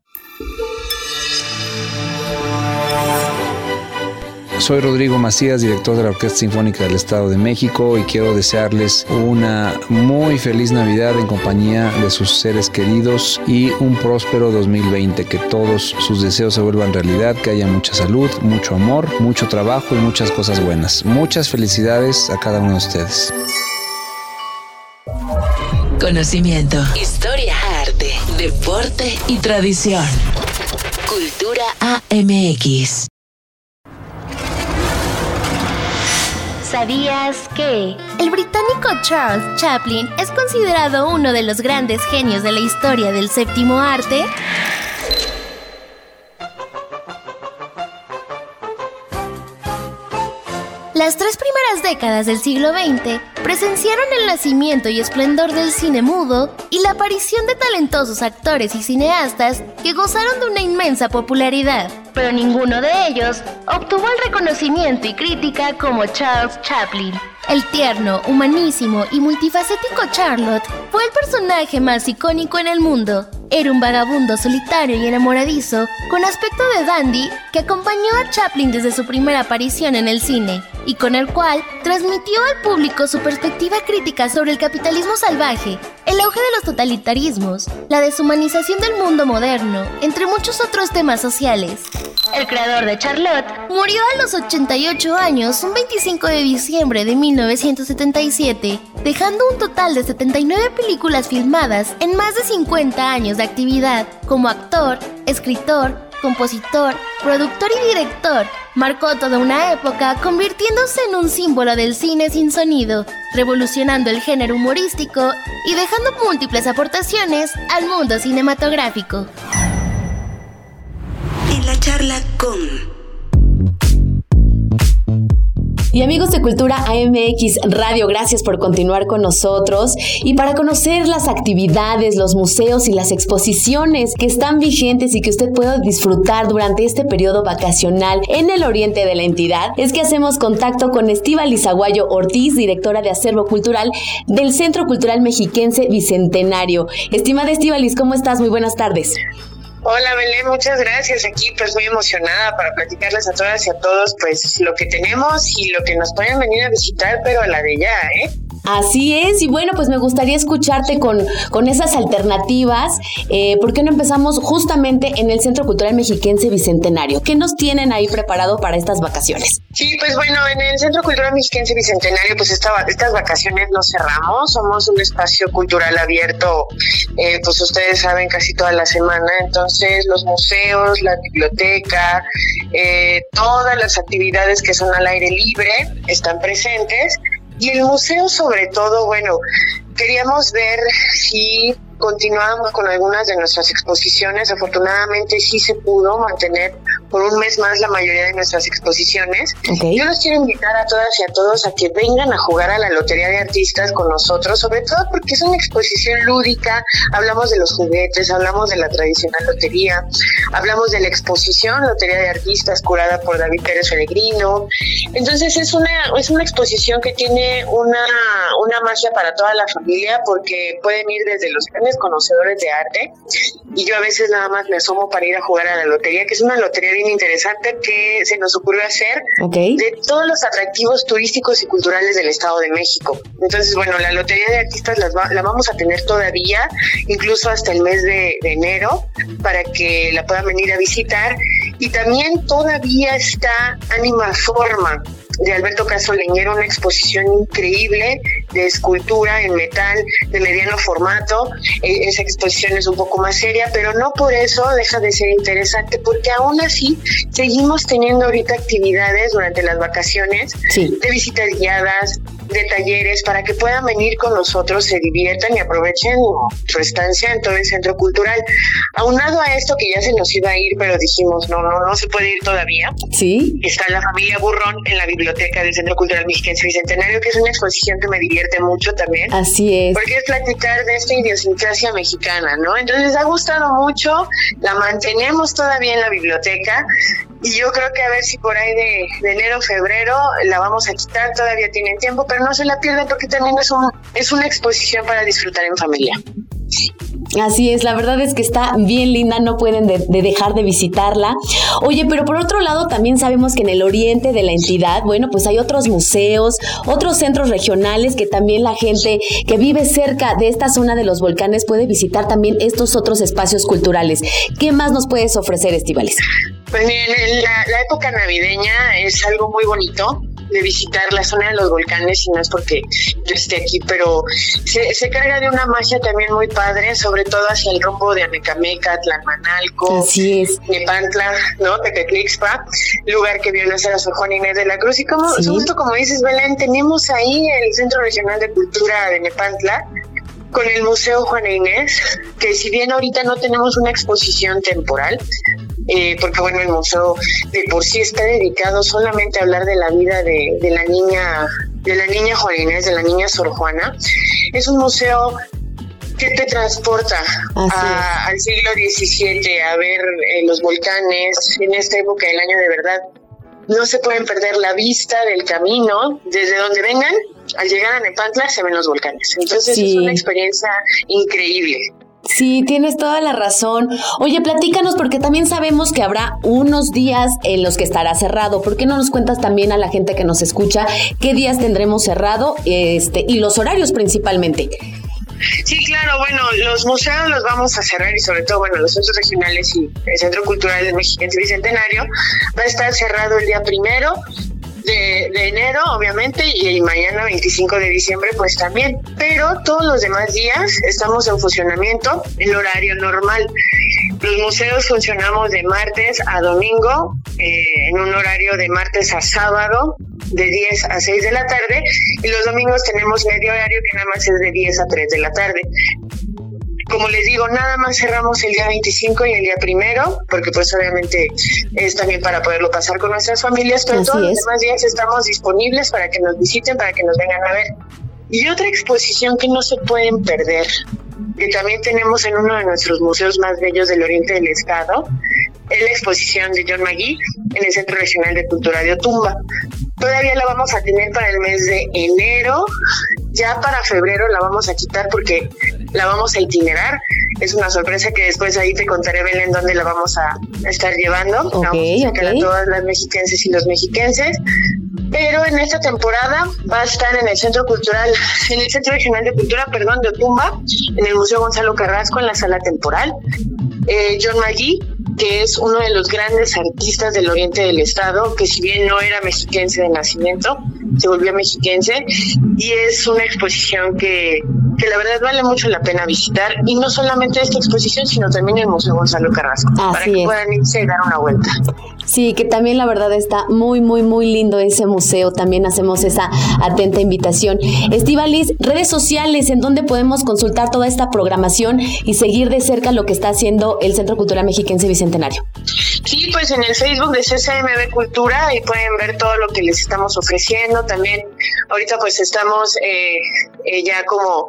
Soy Rodrigo Macías, director de la Orquesta Sinfónica del Estado de México y quiero desearles una muy feliz Navidad en compañía de sus seres queridos y un próspero 2020, que todos sus deseos se vuelvan realidad, que haya mucha salud, mucho amor, mucho trabajo y muchas cosas buenas. Muchas felicidades a cada uno de ustedes. Conocimiento, historia, arte, deporte y tradición. Cultura AMX. ¿Sabías que el británico Charles Chaplin es considerado uno de los grandes genios de la historia del séptimo arte? Las tres primeras décadas del siglo XX presenciaron el nacimiento y esplendor del cine mudo y la aparición de talentosos actores y cineastas que gozaron de una inmensa popularidad, pero ninguno de ellos obtuvo el reconocimiento y crítica como Charles Chaplin. El tierno, humanísimo y multifacético Charlotte fue el personaje más icónico en el mundo. Era un vagabundo solitario y enamoradizo, con aspecto de dandy, que acompañó a Chaplin desde su primera aparición en el cine, y con el cual transmitió al público su perspectiva crítica sobre el capitalismo salvaje, el auge de los totalitarismos, la deshumanización del mundo moderno, entre muchos otros temas sociales. El creador de Charlotte murió a los 88 años un 25 de diciembre de 1977, dejando un total de 79 películas filmadas en más de 50 años de actividad como actor, escritor, compositor, productor y director. Marcó toda una época convirtiéndose en un símbolo del cine sin sonido, revolucionando el género humorístico y dejando múltiples aportaciones al mundo cinematográfico. En la charla con... Y amigos de Cultura AMX Radio, gracias por continuar con nosotros y para conocer las actividades, los museos y las exposiciones que están vigentes y que usted pueda disfrutar durante este periodo vacacional en el oriente de la entidad, es que hacemos contacto con Estiva Lizaguayo Ortiz, directora de Acervo Cultural del Centro Cultural Mexiquense Bicentenario. Estimada Estivalis, ¿cómo estás? Muy buenas tardes. Hola Belén, muchas gracias. Aquí pues muy emocionada para platicarles a todas y a todos pues lo que tenemos y lo que nos pueden venir a visitar, pero a la de ya, ¿eh? Así es, y bueno, pues me gustaría escucharte con, con esas alternativas. Eh, ¿Por qué no empezamos justamente en el Centro Cultural Mexiquense Bicentenario? ¿Qué nos tienen ahí preparado para estas vacaciones? Sí, pues bueno, en el Centro Cultural Mexiquense Bicentenario, pues estas vacaciones no cerramos, somos un espacio cultural abierto, eh, pues ustedes saben, casi toda la semana, entonces los museos, la biblioteca, eh, todas las actividades que son al aire libre están presentes y el museo sobre todo, bueno, queríamos ver si continuábamos con algunas de nuestras exposiciones. Afortunadamente sí se pudo mantener por un mes más la mayoría de nuestras exposiciones. Yo los quiero invitar a todas y a todos a que vengan a jugar a la Lotería de Artistas con nosotros, sobre todo porque es una exposición lúdica. Hablamos de los juguetes, hablamos de la tradicional lotería, hablamos de la exposición Lotería de Artistas curada por David Pérez Peregrino. Entonces es una, es una exposición que tiene una, una magia para toda la familia porque pueden ir desde los grandes conocedores de arte y yo a veces nada más me asomo para ir a jugar a la lotería, que es una lotería bien interesante que se nos ocurrió hacer de todos los atractivos turísticos y culturales del Estado de México. Entonces, bueno, la Lotería de Artistas la vamos a tener todavía, incluso hasta el mes de, de enero, para que la puedan venir a visitar. Y también todavía está Anima Forma, de Alberto Casoleñero, una exposición increíble de escultura en metal de mediano formato. E, esa exposición es un poco más seria, pero no por eso deja de ser interesante, porque aún así seguimos teniendo ahorita actividades durante las vacaciones de visitas guiadas, de talleres para que puedan venir con nosotros, se diviertan y aprovechen su estancia en todo el centro cultural. Aunado a esto que ya se nos iba a ir, pero dijimos, no, no, no se puede ir todavía. Sí. Está la familia Burrón en la biblioteca del Centro Cultural Mexiquense Bicentenario, que es una exposición que me divierte mucho también. Así es. Porque es platicar de esta idiosincrasia mexicana, ¿no? Entonces ha gustado mucho, la mantenemos todavía en la biblioteca y yo creo que a ver si por ahí de, de enero, febrero la vamos a quitar, todavía tienen tiempo, pero no se la pierdan porque también es, un, es una exposición para disfrutar en familia. Así es, la verdad es que está bien linda, no pueden de, de, dejar de visitarla. Oye, pero por otro lado también sabemos que en el oriente de la entidad, bueno, pues hay otros museos, otros centros regionales que también la gente que vive cerca de esta zona de los volcanes puede visitar también estos otros espacios culturales. ¿Qué más nos puedes ofrecer, Estivales? Pues miren, la, la época navideña es algo muy bonito de visitar la zona de los volcanes y no es porque yo esté aquí, pero se, se, carga de una magia también muy padre, sobre todo hacia el rumbo de Amecameca, Tlalmanalco, Así es. Nepantla, ¿no? Tequetlixpa, lugar que vio nacer a Sor Juan Inés de la Cruz. Y como, sí. justo como dices, Belén, tenemos ahí el Centro Regional de Cultura de Nepantla, con el Museo Juana Inés, que si bien ahorita no tenemos una exposición temporal, eh, porque bueno, el museo de por sí está dedicado solamente a hablar de la vida de, de la niña, de la niña Juana Inés, de la niña Sor Juana. Es un museo que te transporta a, al siglo XVII a ver eh, los volcanes en esta época del año de verdad. No se pueden perder la vista del camino, desde donde vengan, al llegar a Nepantla se ven los volcanes. Entonces sí. es una experiencia increíble. Sí, tienes toda la razón. Oye, platícanos porque también sabemos que habrá unos días en los que estará cerrado. ¿Por qué no nos cuentas también a la gente que nos escucha qué días tendremos cerrado este, y los horarios principalmente? Sí, claro, bueno, los museos los vamos a cerrar y sobre todo, bueno, los centros regionales y el Centro Cultural del Mexiquense Bicentenario va a estar cerrado el día primero de, enero, obviamente, y mañana 25 de diciembre, pues también. Pero todos los demás días estamos en funcionamiento en horario normal. Los museos funcionamos de martes a domingo, eh, en un horario de martes a sábado, de 10 a 6 de la tarde, y los domingos tenemos medio horario que nada más es de 10 a 3 de la tarde como les digo, nada más cerramos el día 25 y el día primero, porque pues obviamente es también para poderlo pasar con nuestras familias, pero Así todos es. los demás días estamos disponibles para que nos visiten, para que nos vengan a ver. Y otra exposición que no se pueden perder, que también tenemos en uno de nuestros museos más bellos del oriente del estado, es la exposición de John McGee en el Centro Regional de Cultura de Otumba. Todavía la vamos a tener para el mes de enero, ya para febrero la vamos a quitar porque la vamos a itinerar. Es una sorpresa que después ahí te contaré, Belén, dónde la vamos a estar llevando. Okay, vamos a okay. a todas las mexiquenses y los mexiquenses. Pero en esta temporada va a estar en el Centro Cultural, en el Centro Regional de Cultura, perdón, de Otumba, en el Museo Gonzalo Carrasco, en la sala temporal. Eh, John Magui, que es uno de los grandes artistas del oriente del estado, que si bien no era mexiquense de nacimiento, se volvió mexiquense y es una exposición que, que la verdad vale mucho la pena visitar y no solamente esta exposición, sino también el Museo Gonzalo Carrasco, Así para que es. puedan irse y dar una vuelta. Sí, que también la verdad está muy, muy, muy lindo ese museo. También hacemos esa atenta invitación. Estivalis, redes sociales, en donde podemos consultar toda esta programación y seguir de cerca lo que está haciendo el Centro Cultural Mexiquense Bicentenario. Sí, pues en el Facebook de CCMB Cultura, ahí pueden ver todo lo que les estamos ofreciendo. También ahorita pues estamos eh, eh, ya como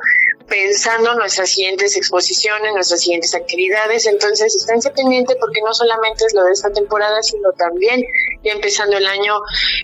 pensando nuestras siguientes exposiciones, nuestras siguientes actividades. Entonces, esténse pendientes porque no solamente es lo de esta temporada, sino también ya empezando el año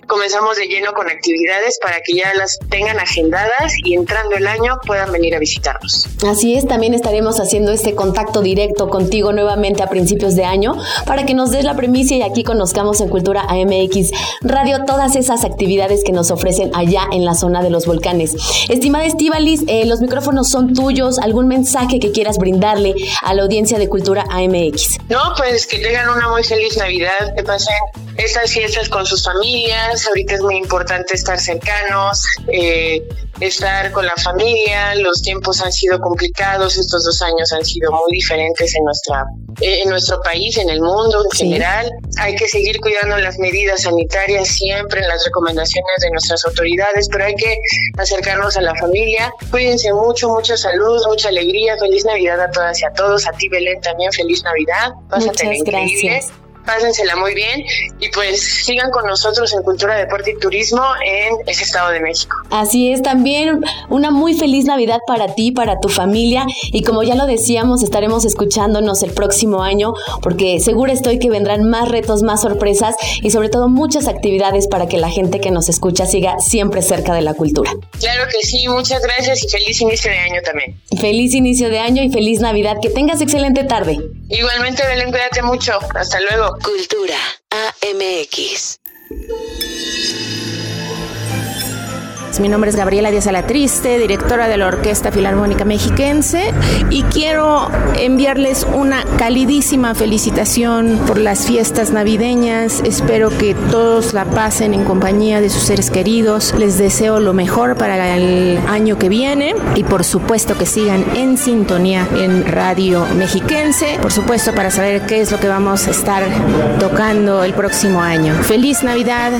comenzamos de lleno con actividades para que ya las tengan agendadas y entrando el año puedan venir a visitarnos. Así es, también estaremos haciendo este contacto directo contigo nuevamente a principios de año para que nos des la premisa y aquí conozcamos en Cultura AMX Radio todas esas actividades que nos ofrecen allá en la zona de los volcanes. Estimada Estivalis, eh, los micrófonos son tuyos, algún mensaje que quieras brindarle a la audiencia de Cultura AMX. No, pues que tengan una muy feliz Navidad, que pasen estas fiestas con sus familias. Ahorita es muy importante estar cercanos, eh, estar con la familia. Los tiempos han sido complicados, estos dos años han sido muy diferentes en nuestra eh, en nuestro país, en el mundo en general. Hay que seguir cuidando las medidas sanitarias siempre en las recomendaciones de nuestras autoridades, pero hay que acercarnos a la familia. Cuídense mucho, mucha salud, mucha alegría. Feliz Navidad a todas y a todos. A ti, Belén, también feliz Navidad. Muchas gracias pásensela muy bien y pues sigan con nosotros en Cultura, Deporte y Turismo en ese Estado de México. Así es, también una muy feliz Navidad para ti, para tu familia y como ya lo decíamos, estaremos escuchándonos el próximo año porque seguro estoy que vendrán más retos, más sorpresas y sobre todo muchas actividades para que la gente que nos escucha siga siempre cerca de la cultura. Claro que sí, muchas gracias y feliz inicio de año también. Feliz inicio de año y feliz Navidad, que tengas excelente tarde. Igualmente, Belén, cuídate mucho. Hasta luego. Cultura AMX. Mi nombre es Gabriela Díaz Alatriste, directora de la Orquesta Filarmónica Mexiquense, y quiero enviarles una calidísima felicitación por las fiestas navideñas. Espero que todos la pasen en compañía de sus seres queridos. Les deseo lo mejor para el año que viene y por supuesto que sigan en sintonía en Radio Mexiquense, por supuesto para saber qué es lo que vamos a estar tocando el próximo año. Feliz Navidad,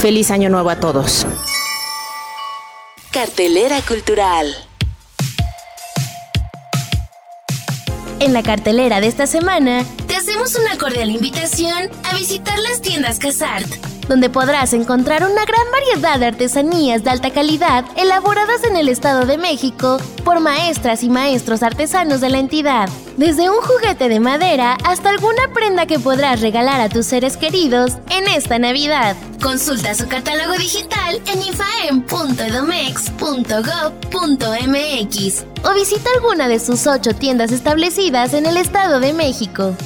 feliz año nuevo a todos. Cartelera cultural. En la cartelera de esta semana, te hacemos una cordial invitación a visitar las tiendas Casart, donde podrás encontrar una gran variedad de artesanías de alta calidad elaboradas en el Estado de México por maestras y maestros artesanos de la entidad. Desde un juguete de madera hasta alguna prenda que podrás regalar a tus seres queridos en esta Navidad. Consulta su catálogo digital en ifaem.edomex.gov.mx o visita alguna de sus ocho tiendas establecidas en el Estado de México.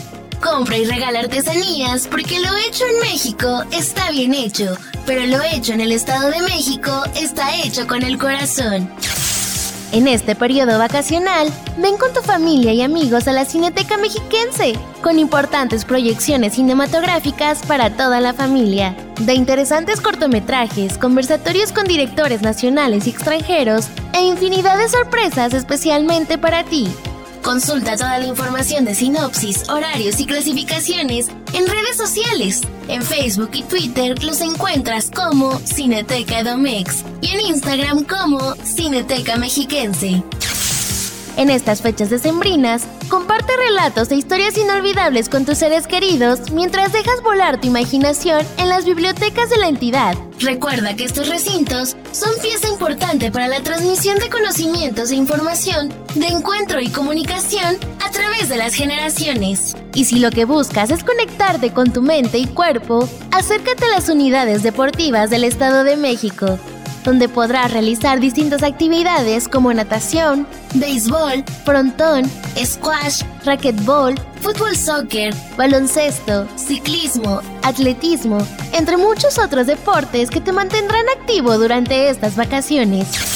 Compra y regala artesanías porque lo hecho en México está bien hecho, pero lo hecho en el Estado de México está hecho con el corazón. En este periodo vacacional, ven con tu familia y amigos a la Cineteca Mexiquense, con importantes proyecciones cinematográficas para toda la familia. De interesantes cortometrajes, conversatorios con directores nacionales y extranjeros, e infinidad de sorpresas especialmente para ti. Consulta toda la información de sinopsis, horarios y clasificaciones en redes sociales. En Facebook y Twitter los encuentras como Cineteca Edomex y en Instagram como Cineteca Mexiquense. En estas fechas decembrinas, comparte relatos e historias inolvidables con tus seres queridos mientras dejas volar tu imaginación en las bibliotecas de la entidad. Recuerda que estos recintos son pieza importante para la transmisión de conocimientos e información, de encuentro y comunicación a través de las generaciones. Y si lo que buscas es conectarte con tu mente y cuerpo, acércate a las unidades deportivas del Estado de México donde podrás realizar distintas actividades como natación, béisbol, frontón, squash, racquetball, fútbol soccer, baloncesto, ciclismo, atletismo, entre muchos otros deportes que te mantendrán activo durante estas vacaciones.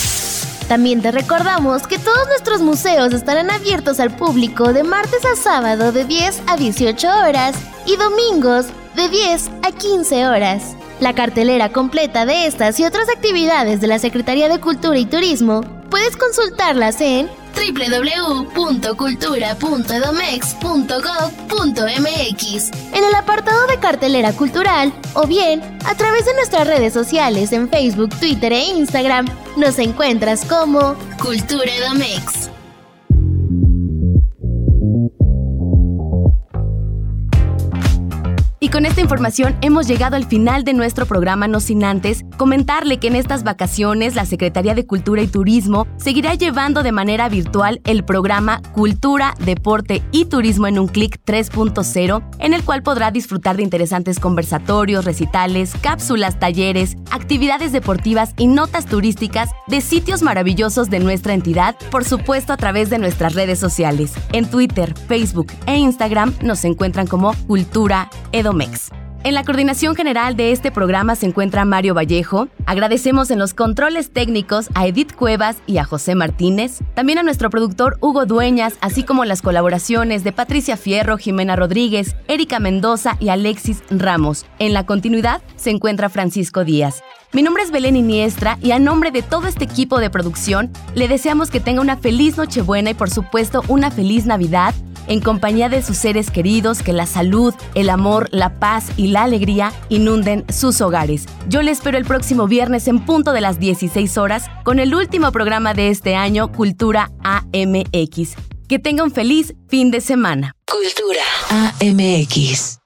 También te recordamos que todos nuestros museos estarán abiertos al público de martes a sábado de 10 a 18 horas y domingos de 10 a 15 horas. La cartelera completa de estas y otras actividades de la Secretaría de Cultura y Turismo puedes consultarlas en www.cultura.edomex.gov.mx en el apartado de cartelera cultural o bien a través de nuestras redes sociales en Facebook, Twitter e Instagram. Nos encuentras como Cultura Edomex. Con esta información hemos llegado al final de nuestro programa, no sin antes comentarle que en estas vacaciones la Secretaría de Cultura y Turismo seguirá llevando de manera virtual el programa Cultura, Deporte y Turismo en un clic 3.0, en el cual podrá disfrutar de interesantes conversatorios, recitales, cápsulas, talleres, actividades deportivas y notas turísticas de sitios maravillosos de nuestra entidad, por supuesto a través de nuestras redes sociales. En Twitter, Facebook e Instagram nos encuentran como Cultura En la coordinación general de este programa se encuentra Mario Vallejo. Agradecemos en los controles técnicos a Edith Cuevas y a José Martínez, también a nuestro productor Hugo Dueñas, así como las colaboraciones de Patricia Fierro, Jimena Rodríguez, Erika Mendoza y Alexis Ramos. En la continuidad se encuentra Francisco Díaz. Mi nombre es Belén Iniestra y a nombre de todo este equipo de producción le deseamos que tenga una feliz Nochebuena y por supuesto una feliz Navidad en compañía de sus seres queridos, que la salud, el amor, la paz y la alegría inunden sus hogares. Yo le espero el próximo viernes en punto de las 16 horas con el último programa de este año, Cultura AMX. Que tenga un feliz fin de semana. Cultura AMX.